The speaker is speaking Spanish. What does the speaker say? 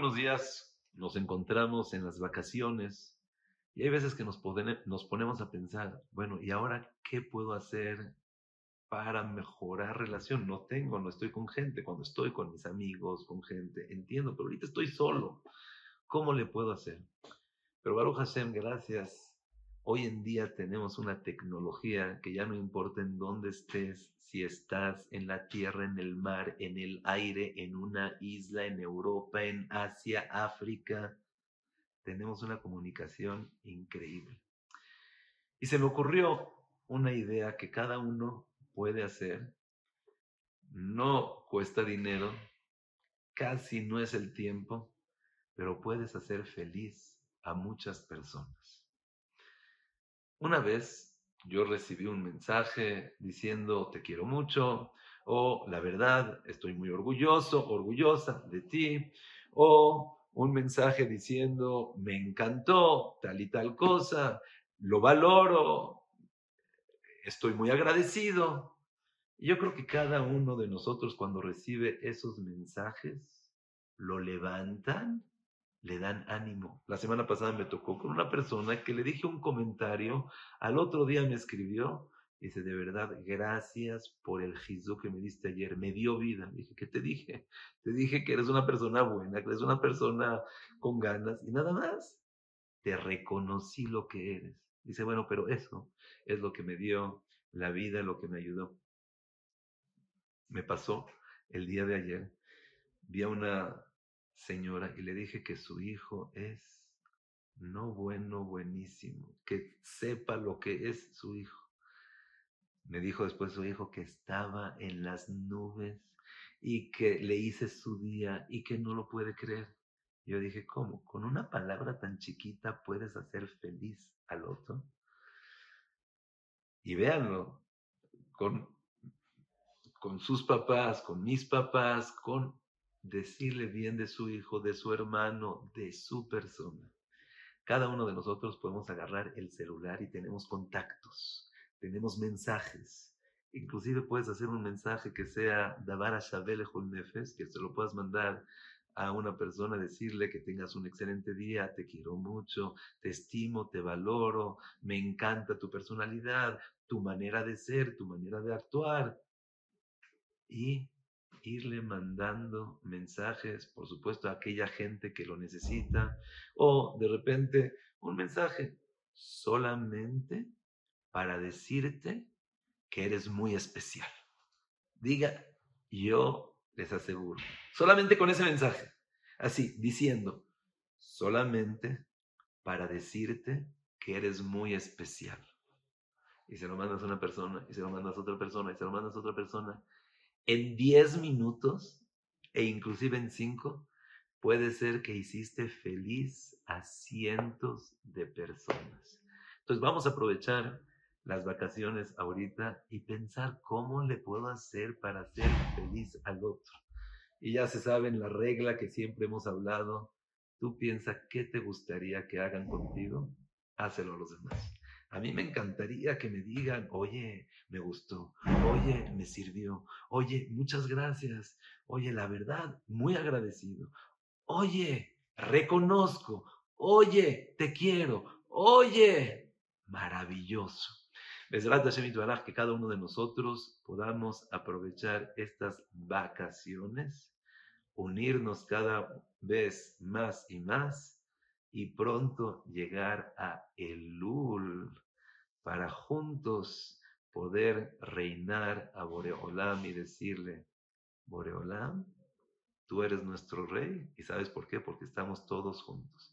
buenos días. Nos encontramos en las vacaciones y hay veces que nos, ponemos a pensar, bueno, ¿y ahora qué puedo hacer para mejorar relación? No tengo, no estoy con gente. Cuando estoy con mis amigos, con gente, entiendo, pero ahorita estoy solo. ¿Cómo le puedo hacer? Pero Baruch Hashem, gracias Hoy en día tenemos una tecnología que ya no importa en dónde estés, si estás en la tierra, en el mar, en el aire, en una isla, en Europa, en Asia, África, tenemos una comunicación increíble. Y se me ocurrió una idea que cada uno puede hacer. No cuesta dinero, casi no es el tiempo, pero puedes hacer feliz a muchas personas. Una vez yo recibí un mensaje diciendo te quiero mucho, o la verdad, estoy muy orgulloso, orgullosa de ti, o un mensaje diciendo me encantó tal y tal cosa, lo valoro, estoy muy agradecido. Yo creo que cada uno de nosotros cuando recibe esos mensajes, lo levantan le dan ánimo. La semana pasada me tocó con una persona que le dije un comentario, al otro día me escribió, dice, de verdad, gracias por el jizu que me diste ayer, me dio vida. dije, ¿qué te dije? Te dije que eres una persona buena, que eres una persona con ganas, y nada más, te reconocí lo que eres. Dice, bueno, pero eso es lo que me dio la vida, lo que me ayudó. Me pasó el día de ayer, vi a una señora y le dije que su hijo es no bueno, buenísimo, que sepa lo que es su hijo. Me dijo después su hijo que estaba en las nubes y que le hice su día y que no lo puede creer. Yo dije, ¿cómo? ¿Con una palabra tan chiquita puedes hacer feliz al otro? Y véanlo, con, con sus papás, con mis papás, con decirle bien de su hijo, de su hermano, de su persona. Cada uno de nosotros podemos agarrar el celular y tenemos contactos, tenemos mensajes. Inclusive puedes hacer un mensaje que sea Davara Shabele Nefes, que se lo puedas mandar a una persona, decirle que tengas un excelente día, te quiero mucho, te estimo, te valoro, me encanta tu personalidad, tu manera de ser, tu manera de actuar. Y irle mandando mensajes, por supuesto, a aquella gente que lo necesita, o de repente un mensaje solamente para decirte que eres muy especial. Diga, yo les aseguro, solamente con ese mensaje, así, diciendo, solamente para decirte que eres muy especial. Y se lo mandas a una persona, y se lo mandas a otra persona, y se lo mandas a otra persona, en 10 minutos e inclusive en 5, puede ser que hiciste feliz a cientos de personas. Entonces vamos a aprovechar las vacaciones ahorita y pensar cómo le puedo hacer para hacer feliz al otro. Y ya se saben la regla que siempre hemos hablado. Tú piensa qué te gustaría que hagan contigo, hácelo a los demás. A mí me encantaría que me digan, oye, me gustó, oye, me sirvió, oye, muchas gracias, oye, la verdad, muy agradecido, oye, reconozco, oye, te quiero, oye, maravilloso. que cada uno de nosotros podamos aprovechar estas vacaciones, unirnos cada vez más y más y pronto llegar a Elul para juntos poder reinar a Boreolam y decirle, Boreolam, tú eres nuestro rey y sabes por qué, porque estamos todos juntos.